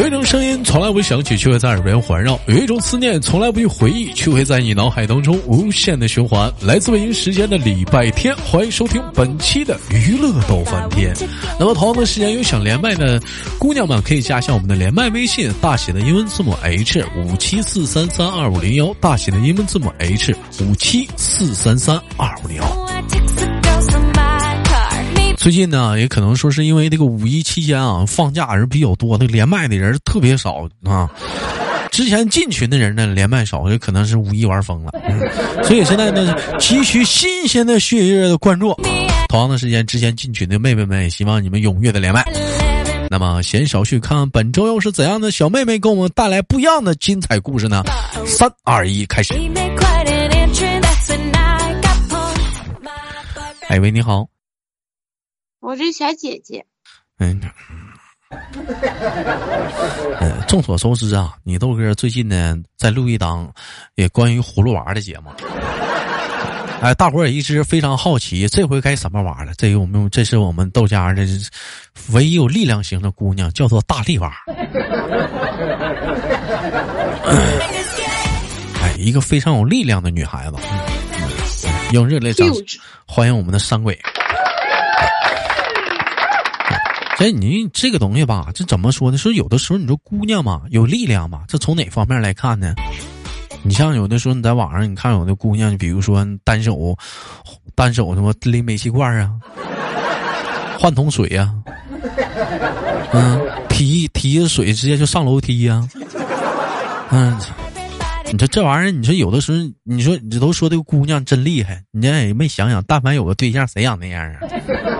有一种声音从来不响起，却会在耳边环绕；有一种思念从来不去回忆，却会在你脑海当中无限的循环。来自北京时间的礼拜天，欢迎收听本期的娱乐逗翻天。那么同样的时间，有想连麦的姑娘们可以加一下我们的连麦微信，大写的英文字母 H 五七四三三二五零幺，大写的英文字母 H 五七四三三二五零幺。最近呢，也可能说是因为这个五一期间啊，放假人比较多，那连麦的人特别少啊。之前进群的人呢，连麦少，也可能是五一玩疯了。所以现在呢，急需新鲜的血液的关注。同样的时间，之前进群的妹妹们，也希望你们踊跃的连麦。那么，闲少叙，看看本周又是怎样的小妹妹给我们带来不一样的精彩故事呢？三二一，开始。哎喂，你好。我是小姐姐。嗯，呃，众所周知啊，你豆哥最近呢在录一档也关于葫芦娃的节目。哎，大伙儿也一直非常好奇，这回该什么娃了？这个我们这是我们豆家的唯一有力量型的姑娘，叫做大力娃。哎，一个非常有力量的女孩子。用热烈掌声欢迎我们的山鬼。哎，你这个东西吧，这怎么说呢？说有的时候你说姑娘嘛，有力量嘛，这从哪方面来看呢？你像有的时候你在网上，你看有的姑娘，比如说单手，单手什么拎煤气罐啊，换桶水呀，嗯，提提着水直接就上楼梯呀，嗯，你说这玩意儿，你说有的时候，你说你都说这个姑娘真厉害，你这也没想想，但凡有个对象，谁想那样啊？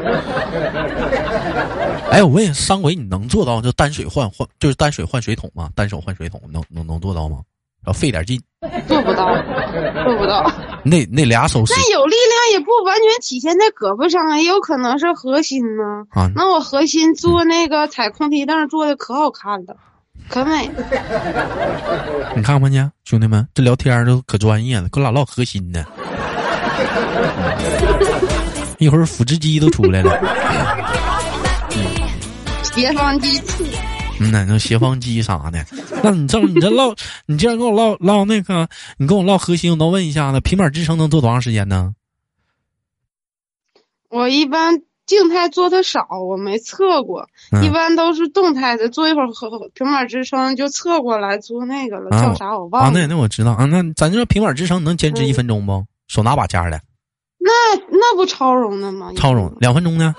哎，我问你，三鬼你能做到就单水换换，就是单水换水桶吗？单手换水桶能能能做到吗？要费点劲。做不到，做不到。那那俩手，那有力量也不完全体现在胳膊上，也有可能是核心呢。啊，那我核心做那个踩空梯凳做的可好看了，可美。你看看去，兄弟们，这聊天都可专业了，跟俩唠核心呢。一会儿腹直肌都出来了。斜方肌，嗯，那斜方肌啥的？那你这你这唠，你既然跟我唠唠那个，你跟我唠核心，我能问一下子，平板支撑能做多长时间呢？我一般静态做的少，我没测过，一般都是动态的，做一会儿和平板支撑就侧过来做那个了，叫啥我忘了。啊，那那我知道啊，那咱这平板支撑能坚持一分钟不？手拿把掐的。那那不超容的吗？超容，两分钟呢？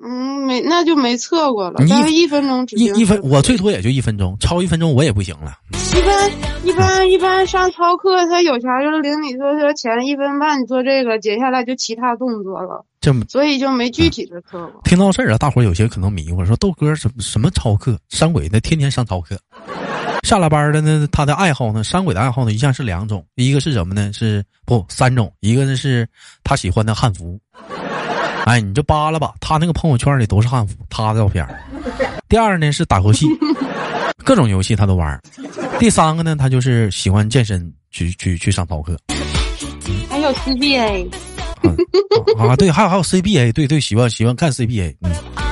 嗯，没，那就没测过了。大概一分钟，一一分，我最多也就一分钟，超一分钟我也不行了。一般一般一般上操课，他有啥就是领你说说前一分半你做这个，接下来就其他动作了。这么，所以就没具体的课过。听到这儿啊，大伙儿有些可能迷糊，说豆哥什什么操课？山鬼那天天上操课，下了班的呢，他的爱好呢？山鬼的爱好呢，一向是两种，一个是什么呢？是不三种，一个呢是他喜欢的汉服。哎，你就扒拉吧，他那个朋友圈里都是汉服，他的照片。第二呢是打游戏，各种游戏他都玩。第三个呢，他就是喜欢健身，去去去上操课。还有 CBA。啊，对，还有还有 CBA，对对，喜欢喜欢看 CBA。嗯。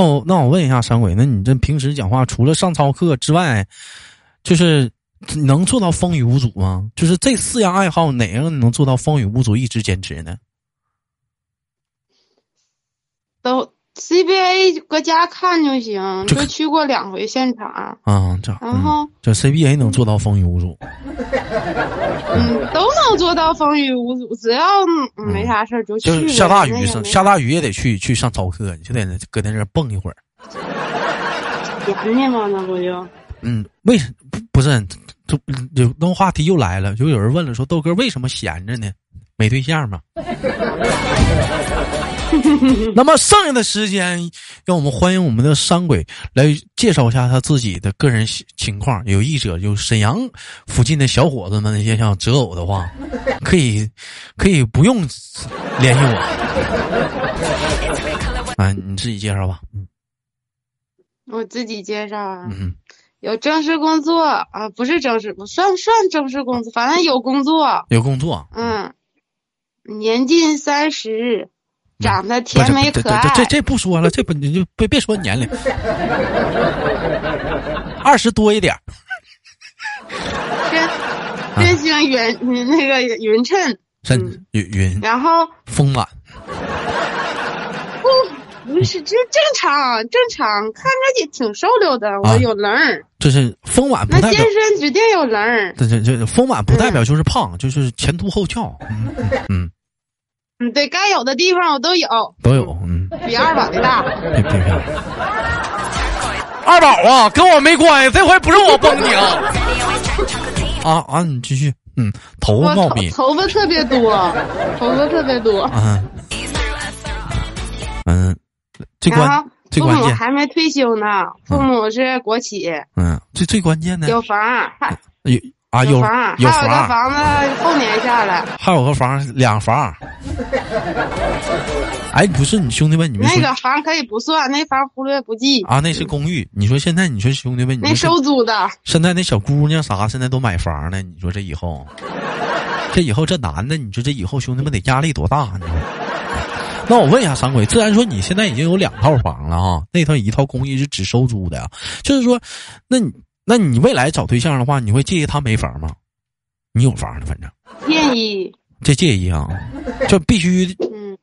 那我那我问一下山鬼，那你这平时讲话除了上操课之外，就是。能做到风雨无阻吗？就是这四样爱好，哪样能做到风雨无阻，一直坚持呢？都 CBA 搁家看就行，就去过两回现场啊。这然后这 CBA 能做到风雨无阻，嗯，都能做到风雨无阻，只要没啥事儿就去。下大雨上下大雨也得去去上操课，就得搁在那蹦一会儿。闲的吗？那不就？嗯，为什不不是？就有那话题又来了，就有人问了，说豆哥为什么闲着呢？没对象吗？那么剩下的时间，让我们欢迎我们的山鬼来介绍一下他自己的个人情况。有意者，就沈阳附近的小伙子们，那些想择偶的话，可以可以不用联系我。啊，你自己介绍吧。嗯，我自己介绍啊。嗯。有正式工作啊，不是正式，不算算正式工作，反正有工作，有工作，嗯，年近三十，长得甜美可爱。这这这不说了，这不你就别别说年龄，二十多一点。真真姓云，那个匀称。真云云。然后丰满。不不是，这正常正常，看着也挺瘦溜的，我有棱儿。这是丰满，那健身指定有棱儿。这这这丰满不代表就是胖，就是前凸后翘。嗯嗯嗯，对该有的地方我都有，都有。嗯，比二宝的大。别别别！二宝啊，跟我没关系，这回不是我崩你啊！啊啊，你继续。嗯，头发茂密，头发特别多，头发特别多。嗯嗯，最关最关键还没退休呢，父母是国企。嗯，最最关键的有房，有啊有房，有房，个房子后年下来，还有个房两房。哎，不是你兄弟们，你们那个房可以不算，那房忽略不计啊。那是公寓。你说现在，你说兄弟们，那收租的。现在那小姑娘啥，现在都买房呢。你说这以后，这以后这男的，你说这以后兄弟们得压力多大呢？那我问一下三鬼，自然说你现在已经有两套房了哈，那套一套公寓是只收租的呀。就是说，那你那你未来找对象的话，你会介意他没房吗？你有房的，反正介意。这介意啊？就必须。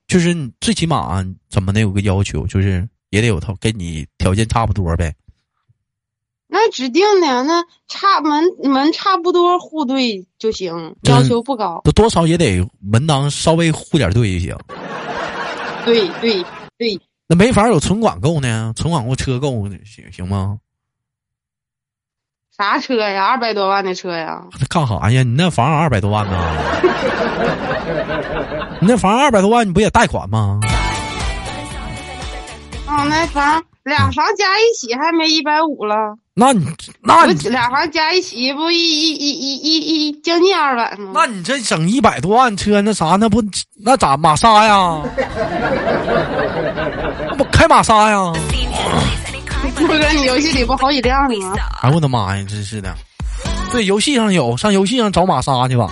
就是最起码怎么的有个要求，就是也得有套跟你条件差不多呗。那指定的，那差门门差不多户对就行，要求不高。都多少也得门当稍微户点对就行。对对对。那没法有存款够呢？存款够车够行行吗？啥车呀？二百多万的车呀？干啥呀？你那房二百多万呢？你那房二百多万，你不也贷款吗？哦，那房俩房加一起还没一百五了。那你那你俩房加一起不一一一一一一将近二百吗？那你这整一百多万车，那啥那不那咋玛莎呀？那不开玛莎呀？不哥，你游戏里不好几辆吗？哎我的妈呀，真是的！对，游戏上有，上游戏上找玛莎去吧。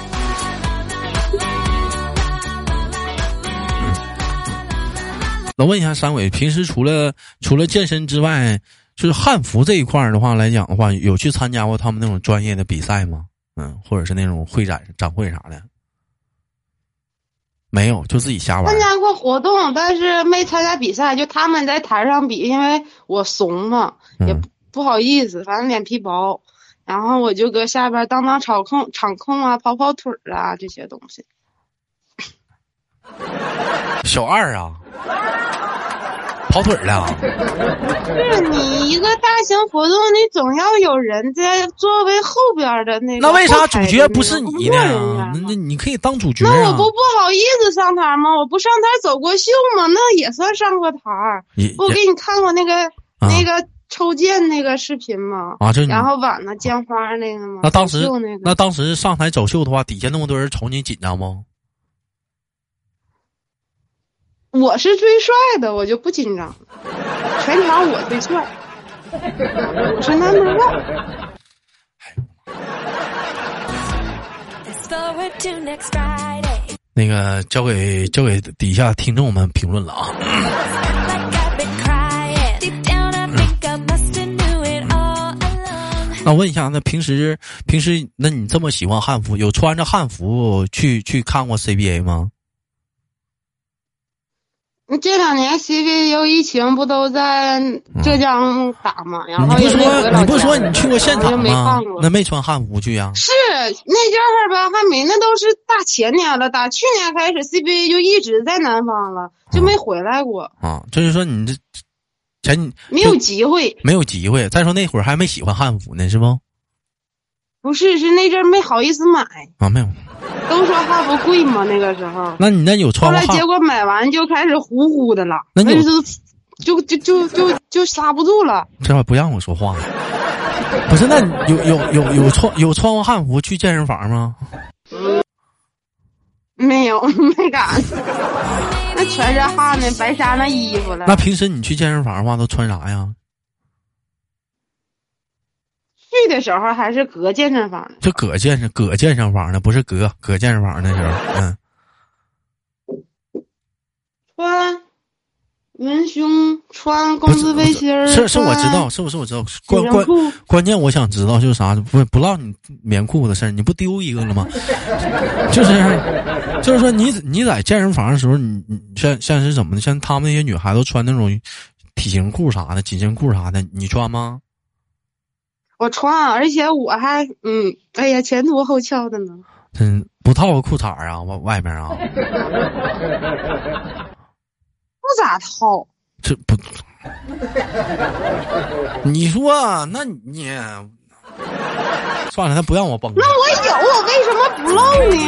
那问一下三伟，平时除了除了健身之外，就是汉服这一块的话来讲的话，有去参加过他们那种专业的比赛吗？嗯，或者是那种会展展会啥的？没有，就自己瞎玩。参加过活动，但是没参加比赛。就他们在台上比，因为我怂嘛，也不好意思，反正脸皮薄。然后我就搁下边当当场控、场控啊，跑跑腿儿啊这些东西。小二啊。跑腿了，是你一个大型活动，你总要有人在座位后边的那。那为啥主角不是你呢？那那你可以当主角。那我不不好意思上台吗？我不上台走过秀吗？那也算上过台。我给你看过那个那个抽剑那个视频吗？啊，就然后晚上见花那个吗？那当时那当时上台走秀的话，底下那么多人瞅你紧张不？我是最帅的，我就不紧张。全场我最帅，我是 number one。那个交给交给底下听众们评论了啊。那我问一下，那平时平时那你这么喜欢汉服，有穿着汉服去去看过 CBA 吗？这两年 CBA 疫情不都在浙江打吗？然后你不说你不说你去过现场吗？那没穿汉服去啊？是那阵儿吧，还没，那都是大前年了，打去年开始 CBA 就一直在南方了，就没回来过。啊，就是说你这前没有机会，没有机会。再说那会儿还没喜欢汉服呢，是不？不是，是那阵儿没好意思买啊，没有。都说汉服贵吗？那个时候。那你那有穿后来结果买完就开始呼呼的了，那就就就就就就刹不住了。这不让我说话。不是，那有有有有穿有穿过汉服去健身房吗？没有，没敢。那全是汗呢，白纱那衣服了。那平时你去健身房的话，都穿啥呀？去的时候还是搁健身房呢，就搁健身搁健身房呢，不是搁搁健身房那时候，嗯。穿文胸，穿工字背心儿，是是，我知道，是不是我知道？关关。关键我想知道就是啥，不不唠你棉裤的事儿，你不丢一个了吗？就是就是说你你在健身房的时候，你你像像是怎么的？像他们那些女孩子穿那种体型裤啥的、紧身裤啥的，你穿吗？我穿，而且我还嗯，哎呀，前凸后翘的呢。真不套个裤衩儿啊，外外面啊，不咋套，这不，你说那你算了，他不让我崩。那我有，我为什么不露呢？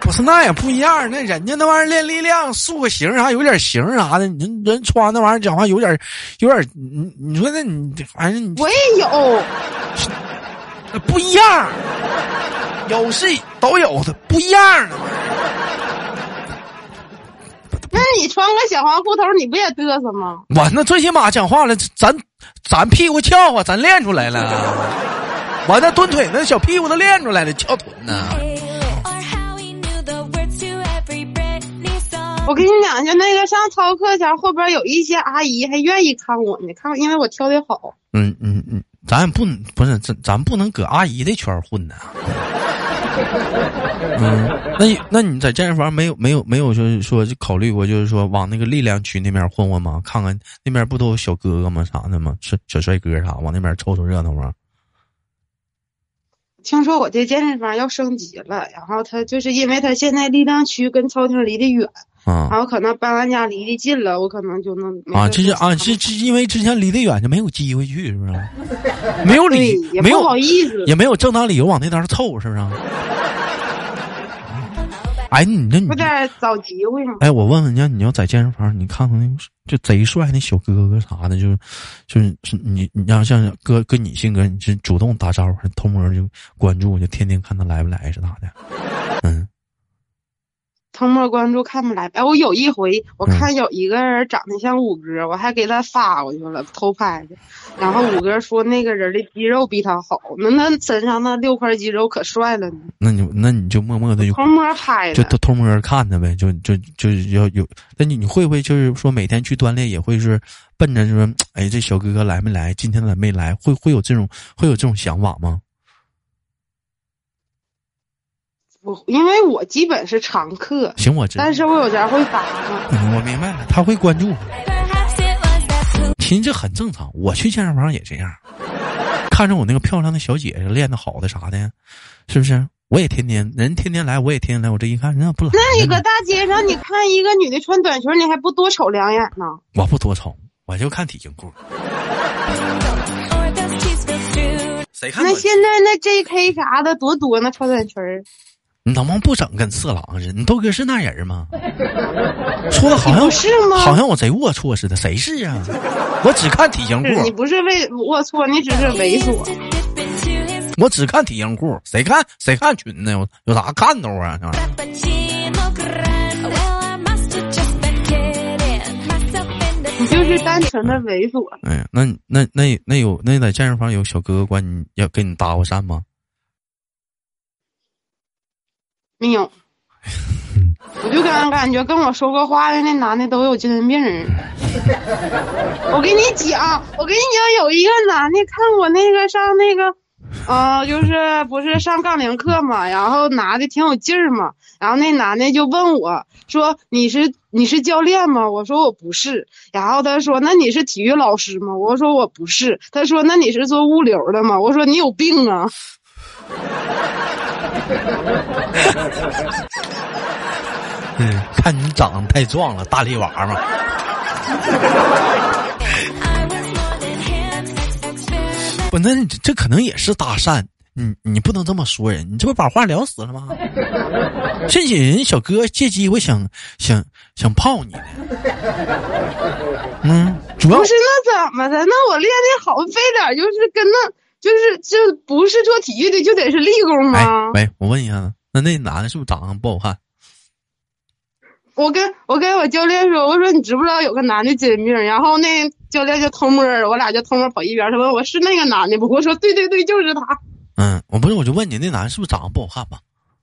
不是，那也不一样。那人家那玩意儿练力量，塑个形还有点形啥的。你人人穿那玩意儿讲话有点，有点，你你说那你反正你我也有，那不一样，有是都有的，不一样的。那你穿个小黄裤头，你不也嘚瑟吗？我那最起码讲话了，咱咱屁股翘啊，咱练出来了。我那蹲腿那小屁股都练出来了，翘臀呢。我跟你讲，就那个上操课前，后边有一些阿姨还愿意看我呢，看，因为我跳的好。嗯嗯嗯，咱也不不是咱咱不能搁阿姨的圈混呢。嗯，那那你在健身房没有没有没有就是说就考虑过就是说往那个力量区那边混混吗？看看那边不都有小哥哥吗？啥的吗？是小帅哥啥？往那边凑凑热闹吗？听说我这健身房要升级了，然后他就是因为他现在力量区跟操厅离得远，啊然后可能搬完家离得近了，我可能就能啊，事这是啊，这是是因为之前离得远就没有机会去，是不是？没有对理，没有不好意思。也没有正当理由往那边凑，是不是？哎，你那你有点找机会吗。哎，我问问你，你要在健身房，你看看那就贼帅那小哥哥啥的，就是就是是你你要像哥跟你性格，你是主动打招呼，还偷摸就关注，就天天看他来不来是咋的？嗯偷摸关注看不来。哎，我有一回我嗯看有一个人长得像五哥，我还给他发过去了，偷拍的。然后五哥说那个人的肌肉比他好，那那身上那六块肌肉可帅了呢。那你那你就默默的就偷摸拍的，就偷偷摸看他呗，就就就是要有。那你你会不会就是说每天去锻炼也会是奔着说，哎，这小哥哥来没来？今天来没来？会会有这种会有这种想法吗？我因为我基本是常客，行，我知道但。是我有点会发嘛。嗯，我明白了，他会关注。其实这很正常，我去健身房也这样，看着我那个漂亮的小姐姐练的好的啥的，是不是？我也天天人天天来，我也天天来，我这一看人家不来，那你搁大街上，你看一个女的穿短裙，你还不多瞅两眼呢？我不多瞅，我就看体型裤。谁看？那现在那 J.K. 啥的多多呢，穿短裙儿。你能不能不整跟色狼似的？你豆哥是那人吗？说的好像是吗好像我贼龌龊似的，谁是啊？我只看体型裤，你不是为龌龊，你只是猥琐。我只看体型裤，谁看谁看裙子？有有啥看头啊？你就是单纯的猥琐。哎呀，那那那那有那在健身房有小哥哥管你要跟你搭过讪吗？没有，我就感感觉跟我说过话的那男的都有精神病儿。我跟你讲，我跟你讲，有一个男的看我那个上那个，呃，就是不是上杠铃课嘛，然后拿的挺有劲儿嘛，然后那男的就问我说：“你是你是教练吗？”我说我不是，然后他说：“那你是体育老师吗？”我说我不是，他说：“那你是做物流的吗？”我说：“你有病啊！” 嗯，看你长得太壮了，大力娃嘛。不，那这可能也是搭讪，你你不能这么说人，你这不把话聊死了吗？甚至人小哥借机会想想想泡你呢。嗯，主要不是那怎么的？那我练的好，非得就是跟那，就是就不是做体育的就得是立功哎吗？喂，我问一下子，那那男的是不是长得不好看？我跟我跟我教练说，我说你知不知道有个男的精神病？然后那教练就偷摸儿，我俩就偷摸跑一边儿，他问我是那个男的不？我说对对对，就是他。嗯，我不是，我就问你，那男的是不是长得不好看吧？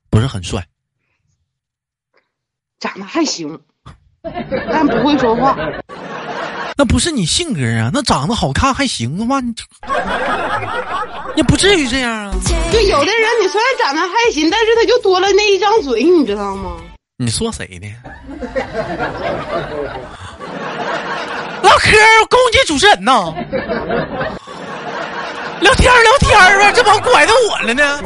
不是很帅。长得还行，但不会说话。那不是你性格啊，那长得好看还行的话，你也不至于这样啊。就有的人，你虽然长得还行，但是他就多了那一张嘴，你知道吗？你说谁呢？唠嗑攻击主持人呢？聊天聊天呗，这帮拐到我了呢。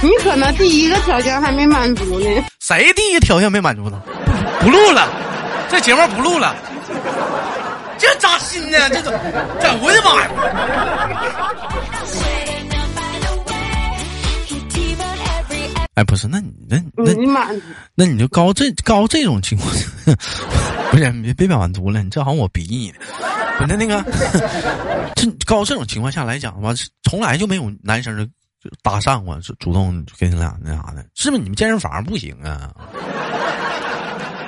你可能第一个条件还没满足呢。谁第一个条件没满足呢？不录了，这节目不录了。这扎心呢，这怎怎我的妈呀！哎，不是，那你那那你满足，那你就高这高这种情况，不是别别表满足了，你这好像我逼你的。不是那个，这高这种情况下来讲吧，从来就没有男生搭讪过，主动跟你俩那啥的，是不是？你们健身房不行啊？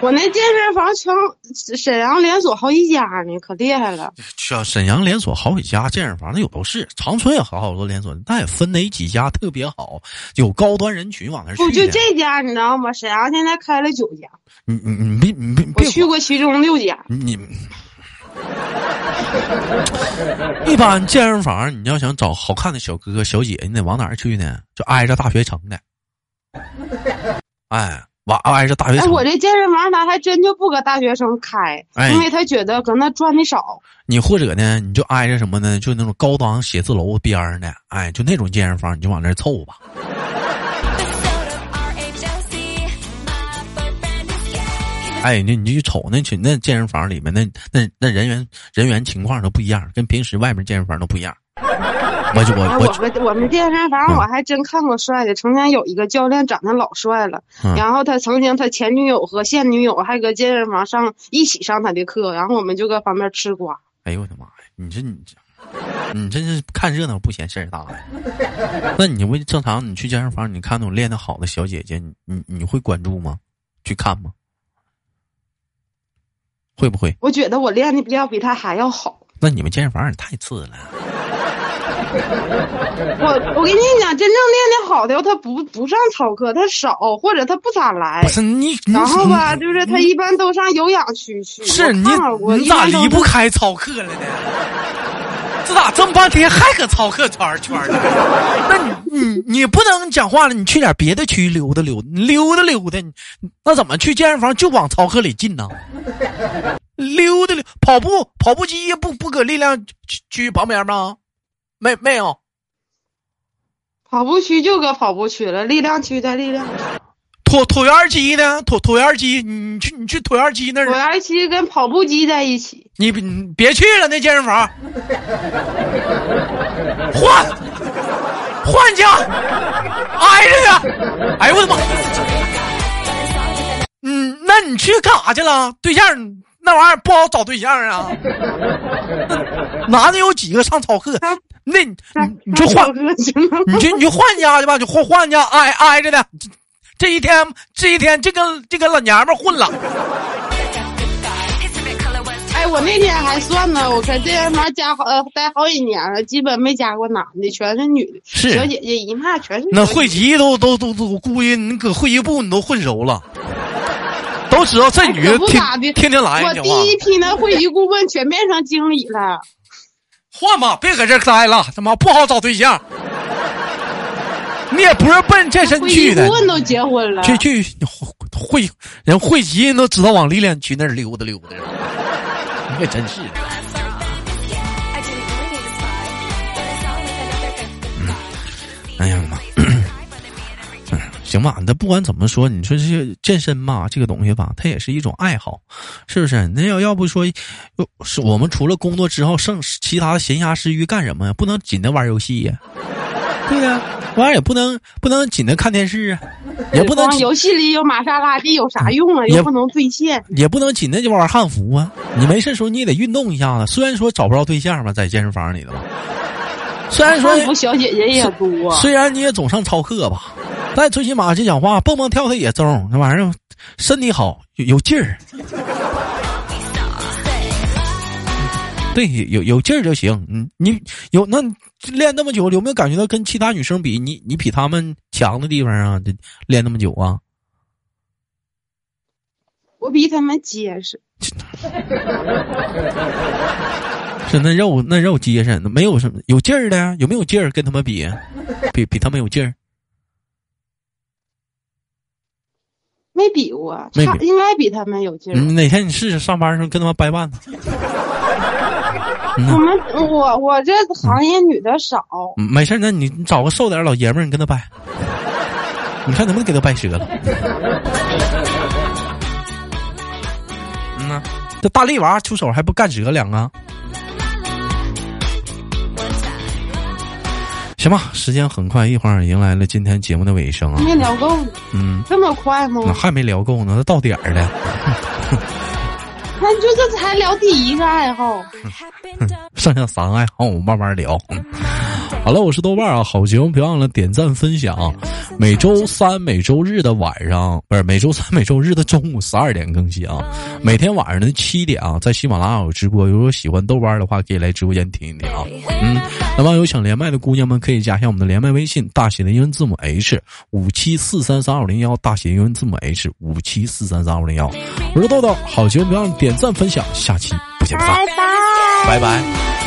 我那健身房全沈阳连锁好几家呢，可厉害了。像沈阳连锁好几家健身房，那有都是。长春也好好多连锁，但也分哪几家特别好，有高端人群往那去。不就这家你知道吗？沈阳现在开了九家。你你你别你别，我去过其中六家。你。一般健身房，你要想找好看的小哥哥小姐，你得往哪儿去呢？就挨着大学城的。哎。哇，挨着大学生。我这健身房他还真就不搁大学生开，因为他觉得搁那赚的少。你或者呢，你就挨着什么呢？就那种高档写字楼边儿呢，哎，就那种健身房，你就往那凑吧。哎，那你就瞅那群那健身房里面那那那人员人员情况都不一样，跟平时外面健身房都不一样。我就我我我们健身房我还真看过帅的，曾经有一个教练长得老帅了，然后他曾经他前女友和现女友还搁健身房上一起上他的课，然后我们就搁旁边吃瓜。哎呦我的妈呀！你这你这你真是看热闹不嫌事儿大呀？那你会正常你去健身房，你看那种练得好的小姐姐，你你你会关注吗？去看吗？会不会？我觉得我练的比要比他还要好。那你们健身房也太次了。我我跟你讲，真正练的好的，他不不上操课，他少或者他不咋来。不是你，然后吧，就是他一般都上有氧区去。是你，你咋离不开操课了呢？这咋这么半天还搁操课圈圈呢？那你你你不能讲话了，你去点别的区溜达溜达，溜达溜达。那怎么去健身房就往操课里进呢？溜达溜跑步跑步机不不搁力量区旁边吗？没没有，跑步区就搁跑步区了，力量区在力量。椭椭圆机呢？椭椭圆机，你去你去椭圆机那儿。椭圆机跟跑步机在一起。你你别去了，那健身房。换换家，挨着呀。哎呦我的妈！嗯，那你去干啥去了？对象那玩意儿不好找对象啊。男的有几个上草课？那你你就换，你就你就换家去吧，就换换家挨挨着的。这一天这一天就跟这跟老娘们混了。哎，我那天还算呢，我在健身房加好呃待好几年了，基本没加过男的，全是女的。是小姐姐一骂全是。那会籍都都都都，估计你搁会籍部你都混熟了，都知道这女的天天天来。我第一批那会籍顾问全变成经理了。换吧，别搁这待了，他妈不好找对象。你也不是奔健身去的，顾问都结婚了，去去会人会籍人都知道往历练区那儿溜达溜达。你可真是。哎呀妈！行吧，那不管怎么说，你说这健身嘛，这个东西吧，它也是一种爱好，是不是？那要要不说，是我们除了工作之后，剩其他的闲暇时余干什么呀？不能紧着玩游戏呀，对呀，玩意也不能不能紧着看电视啊，也不能游戏里有玛莎拉蒂有啥用啊？也不能兑现，也不能紧着就玩汉服啊。你没事时候你也得运动一下子。虽然说找不着对象吧，在健身房里头，虽然说汉服小姐姐也多，虽然你也总上操课吧。但最起码这讲话蹦蹦跳跳也中，那玩意儿身体好有有劲儿。对，有有劲儿就行。嗯，你有那练那么久，有没有感觉到跟其他女生比，你你比她们强的地方啊？练那么久啊？我比他们结实。是那肉那肉结实，没有什么有劲儿的呀？有没有劲儿？跟他们比，比比他们有劲儿？没比过，没比应该比他们有劲儿。嗯，哪天你试试上班时候跟他们掰腕子。我们我我这行业女的少，嗯没事儿，那你你找个瘦点老爷们儿，你跟他掰，你看能不能给他掰折了？嗯呐，这大力娃出手还不干折两个？行吧，时间很快，一会儿迎来了今天节目的尾声啊。没聊够呢，嗯，这么快吗？那还没聊够呢，那到点儿了。那就这才聊第一个爱好，剩下三个爱好我们慢慢聊。嗯好了，我是豆瓣儿啊，好节目别忘了点赞分享。每周三、每周日的晚上，不是每周三、每周日的中午十二点更新啊。每天晚上的七点啊，在喜马拉雅有直播。如果喜欢豆瓣儿的话，可以来直播间听一听啊。嗯，那么有想连麦的姑娘们，可以加一下我们的连麦微信，大写的英文字母 H 五七四三三二零幺，大写英文字母 H 五七四三三二零幺。我是豆豆，好节目别忘了点赞分享，下期不见不散，拜拜。拜拜。